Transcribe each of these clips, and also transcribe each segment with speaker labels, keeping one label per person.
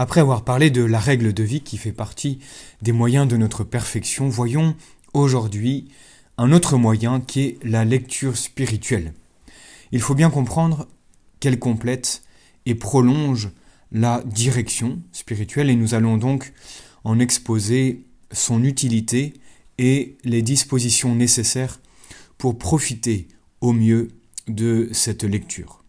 Speaker 1: Après avoir parlé de la règle de vie qui fait partie des moyens de notre perfection, voyons aujourd'hui un autre moyen qui est la lecture spirituelle. Il faut bien comprendre qu'elle complète et prolonge la direction spirituelle et nous allons donc en exposer son utilité et les dispositions nécessaires pour profiter au mieux de cette lecture.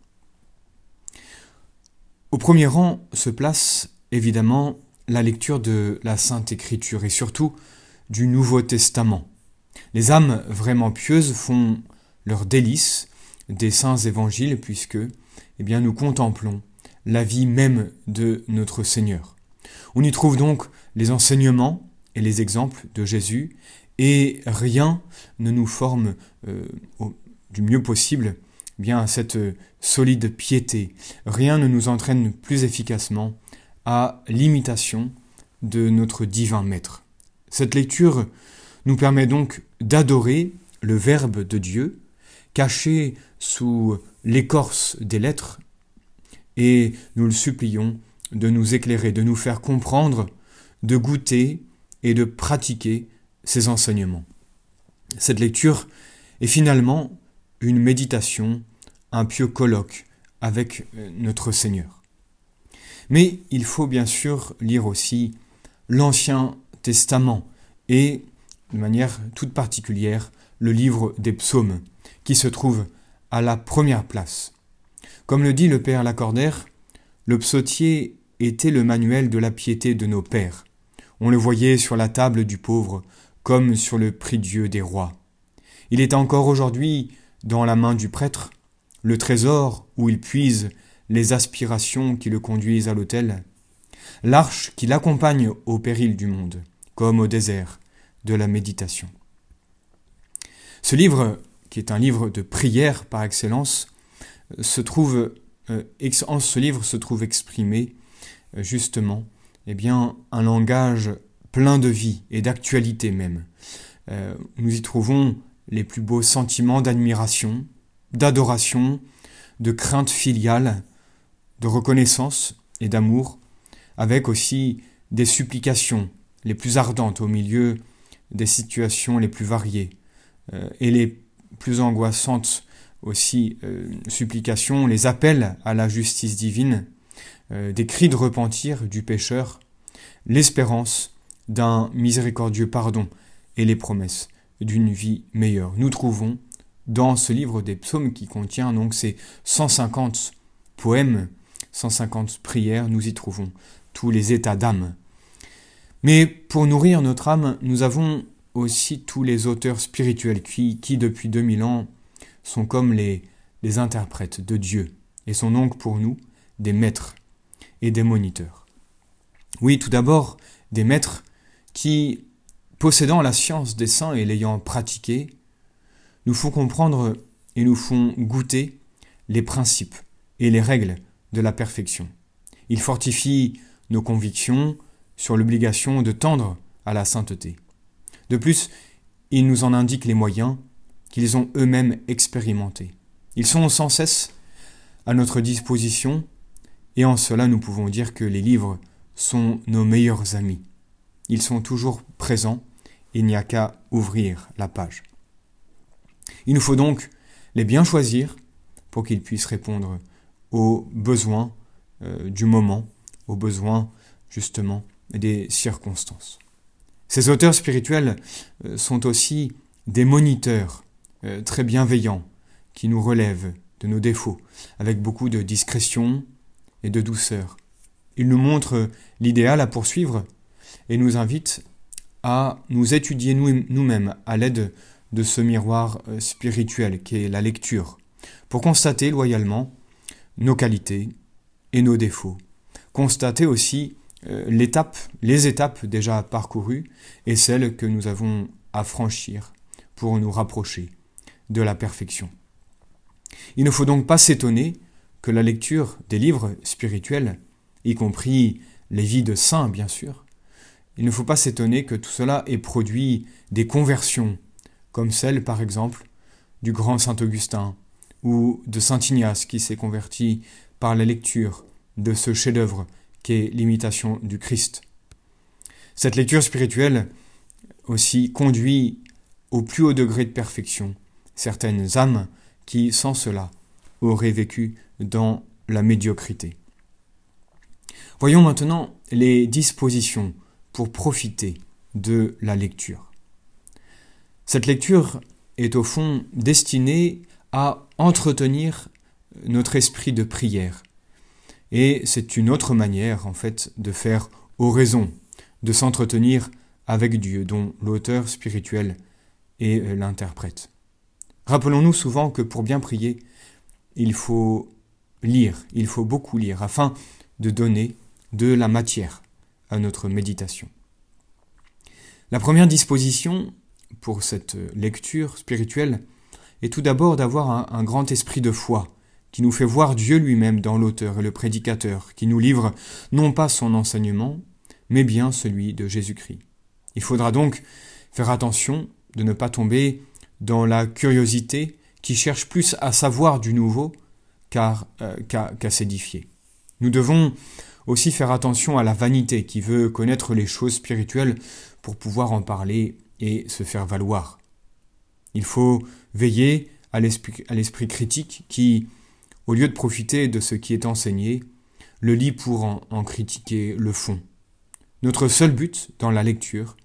Speaker 1: Au premier rang se place évidemment la lecture de la Sainte Écriture et surtout du Nouveau Testament. Les âmes vraiment pieuses font leur délice des saints évangiles puisque eh bien, nous contemplons la vie même de notre Seigneur. On y trouve donc les enseignements et les exemples de Jésus et rien ne nous forme euh, du mieux possible eh bien cette solide piété. Rien ne nous entraîne plus efficacement à l'imitation de notre divin Maître. Cette lecture nous permet donc d'adorer le Verbe de Dieu, caché sous l'écorce des lettres, et nous le supplions de nous éclairer, de nous faire comprendre, de goûter et de pratiquer ces enseignements. Cette lecture est finalement une méditation, un pieux colloque avec notre Seigneur. Mais il faut bien sûr lire aussi l'Ancien Testament et, de manière toute particulière, le livre des psaumes, qui se trouve à la première place. Comme le dit le Père Lacordaire, le psautier était le manuel de la piété de nos pères. On le voyait sur la table du pauvre, comme sur le prie-dieu des rois. Il est encore aujourd'hui dans la main du prêtre, le trésor où il puise les aspirations qui le conduisent à l'autel, l'arche qui l'accompagne au péril du monde, comme au désert de la méditation. Ce livre, qui est un livre de prière par excellence, se trouve, euh, en ce livre se trouve exprimé euh, justement eh bien, un langage plein de vie et d'actualité même. Euh, nous y trouvons les plus beaux sentiments d'admiration, d'adoration, de crainte filiale, de reconnaissance et d'amour, avec aussi des supplications les plus ardentes au milieu des situations les plus variées, euh, et les plus angoissantes aussi euh, supplications, les appels à la justice divine, euh, des cris de repentir du pécheur, l'espérance d'un miséricordieux pardon et les promesses d'une vie meilleure. Nous trouvons dans ce livre des psaumes qui contient donc ces 150 poèmes 150 prières, nous y trouvons tous les états d'âme. Mais pour nourrir notre âme, nous avons aussi tous les auteurs spirituels qui, depuis 2000 ans, sont comme les, les interprètes de Dieu et sont donc pour nous des maîtres et des moniteurs. Oui, tout d'abord, des maîtres qui, possédant la science des saints et l'ayant pratiquée, nous font comprendre et nous font goûter les principes et les règles de la perfection. Il fortifie nos convictions sur l'obligation de tendre à la sainteté. De plus, il nous en indique les moyens qu'ils ont eux-mêmes expérimentés. Ils sont sans cesse à notre disposition, et en cela nous pouvons dire que les livres sont nos meilleurs amis. Ils sont toujours présents, il n'y a qu'à ouvrir la page. Il nous faut donc les bien choisir pour qu'ils puissent répondre aux besoins euh, du moment, aux besoins justement des circonstances. Ces auteurs spirituels euh, sont aussi des moniteurs euh, très bienveillants qui nous relèvent de nos défauts avec beaucoup de discrétion et de douceur. Ils nous montrent l'idéal à poursuivre et nous invitent à nous étudier nous-mêmes à l'aide de ce miroir spirituel qu'est la lecture, pour constater loyalement nos qualités et nos défauts. Constater aussi euh, les étapes déjà parcourues et celles que nous avons à franchir pour nous rapprocher de la perfection. Il ne faut donc pas s'étonner que la lecture des livres spirituels, y compris les vies de saints bien sûr, il ne faut pas s'étonner que tout cela ait produit des conversions, comme celle par exemple du grand Saint Augustin, ou de Saint Ignace qui s'est converti par la lecture de ce chef-d'œuvre qu'est l'imitation du Christ. Cette lecture spirituelle aussi conduit au plus haut degré de perfection certaines âmes qui, sans cela, auraient vécu dans la médiocrité. Voyons maintenant les dispositions pour profiter de la lecture. Cette lecture est au fond destinée à entretenir notre esprit de prière. Et c'est une autre manière, en fait, de faire oraison, de s'entretenir avec Dieu, dont l'auteur spirituel est l'interprète. Rappelons-nous souvent que pour bien prier, il faut lire, il faut beaucoup lire, afin de donner de la matière à notre méditation. La première disposition pour cette lecture spirituelle est tout d'abord d'avoir un, grand esprit de foi, qui nous fait voir Dieu lui-même dans l'auteur et le prédicateur, qui nous livre non pas son enseignement, mais bien celui de Jésus-Christ. Il faudra donc faire attention de ne pas tomber dans la curiosité qui cherche plus à savoir du nouveau euh, qu'à s'édifier. Nous devons aussi faire attention à la vanité qui veut connaître les choses spirituelles pour pouvoir en parler et se faire valoir. Il faut veiller à l'esprit critique qui, au lieu de profiter de ce qui est enseigné, le lit pour en critiquer le fond. Notre seul but dans la lecture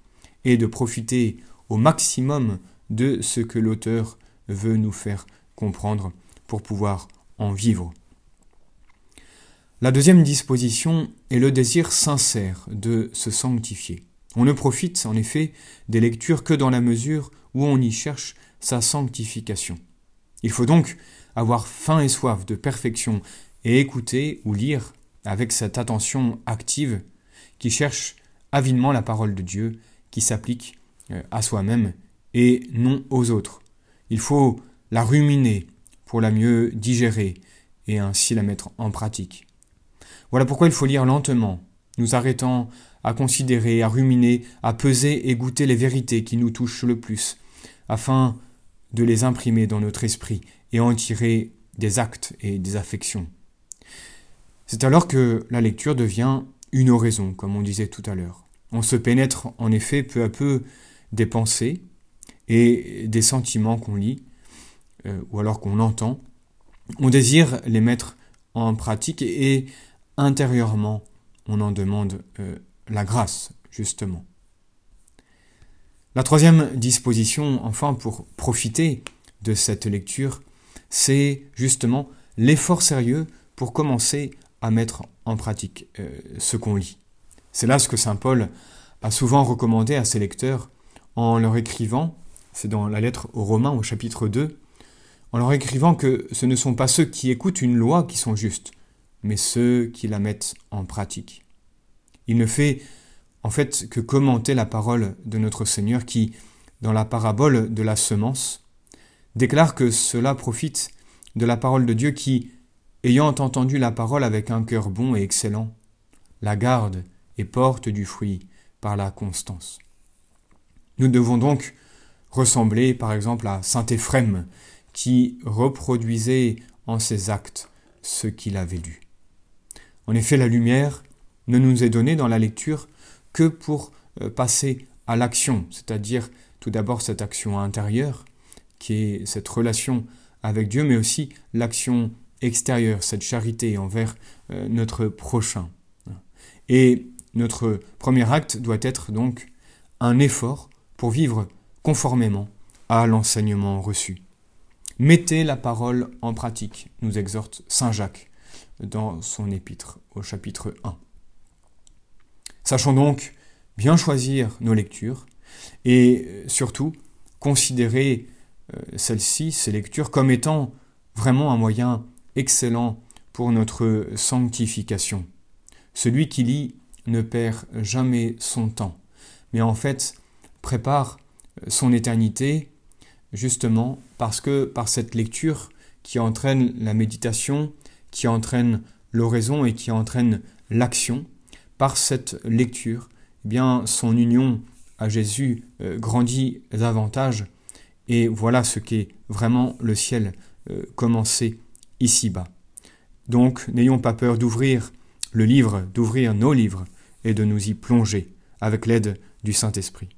Speaker 1: est de profiter au maximum de ce que l'auteur veut nous faire comprendre pour pouvoir en vivre. La deuxième disposition est le désir sincère de se sanctifier. On ne profite en effet des lectures que dans la mesure où on y cherche sa sanctification. Il faut donc avoir faim et soif de perfection et écouter ou lire avec cette attention active qui cherche avidement la parole de Dieu qui s'applique euh, à soi-même et non aux autres. Il faut la ruminer pour la mieux digérer et ainsi la mettre en pratique. Voilà pourquoi il faut lire lentement, nous arrêtant à considérer, à ruminer, à peser et goûter les vérités qui nous touchent le plus, afin de les imprimer dans notre esprit et en tirer des actes et des affections. C'est alors que la lecture devient une oraison, comme on disait tout à l'heure. On se pénètre en effet peu à peu des pensées, et des sentiments qu'on lit euh, ou alors qu'on entend. On désire les mettre en pratique et, intérieurement, on en demande euh, la grâce, justement. La troisième disposition, enfin, pour profiter de cette lecture, c'est justement l'effort sérieux pour commencer à mettre en pratique euh, ce qu'on lit. C'est là ce que Saint Paul a souvent recommandé à ses lecteurs en leur écrivant c'est dans la lettre aux Romains au chapitre 2, en leur écrivant que ce ne sont pas ceux qui écoutent une loi qui sont justes, mais ceux qui la mettent en pratique. Il ne fait en fait que commenter la parole de notre Seigneur qui, dans la parabole de la semence, déclare que cela profite de la parole de Dieu qui, ayant entendu la parole avec un cœur bon et excellent, la garde et porte du fruit par la constance. Nous devons donc ressembler par exemple à Saint Éphrem, qui reproduisait en ses actes ce qu'il avait lu. En effet, la lumière ne nous est donnée dans la lecture que pour euh, passer à l'action, c'est-à-dire tout d'abord cette action intérieure, qui est cette relation avec Dieu, mais aussi l'action extérieure, cette charité envers euh, notre prochain. Et notre premier acte doit être donc un effort pour vivre conformément à l'enseignement reçu. Mettez la parole en pratique, nous exhorte Saint Jacques dans son épître au chapitre 1. Sachons donc bien choisir nos lectures et euh, surtout considérer euh, celles-ci, ces lectures, comme étant vraiment un moyen excellent pour notre sanctification. Celui qui lit ne perd jamais son temps, mais en fait prépare son éternité, justement parce que par cette lecture qui entraîne la méditation, qui entraîne l'oraison et qui entraîne l'action, par cette lecture, eh bien son union à Jésus euh, grandit davantage et voilà ce qu'est vraiment le ciel euh, commencé ici-bas. Donc n'ayons pas peur d'ouvrir le livre d'ouvrir nos livres et de nous y plonger avec l'aide du Saint-Esprit.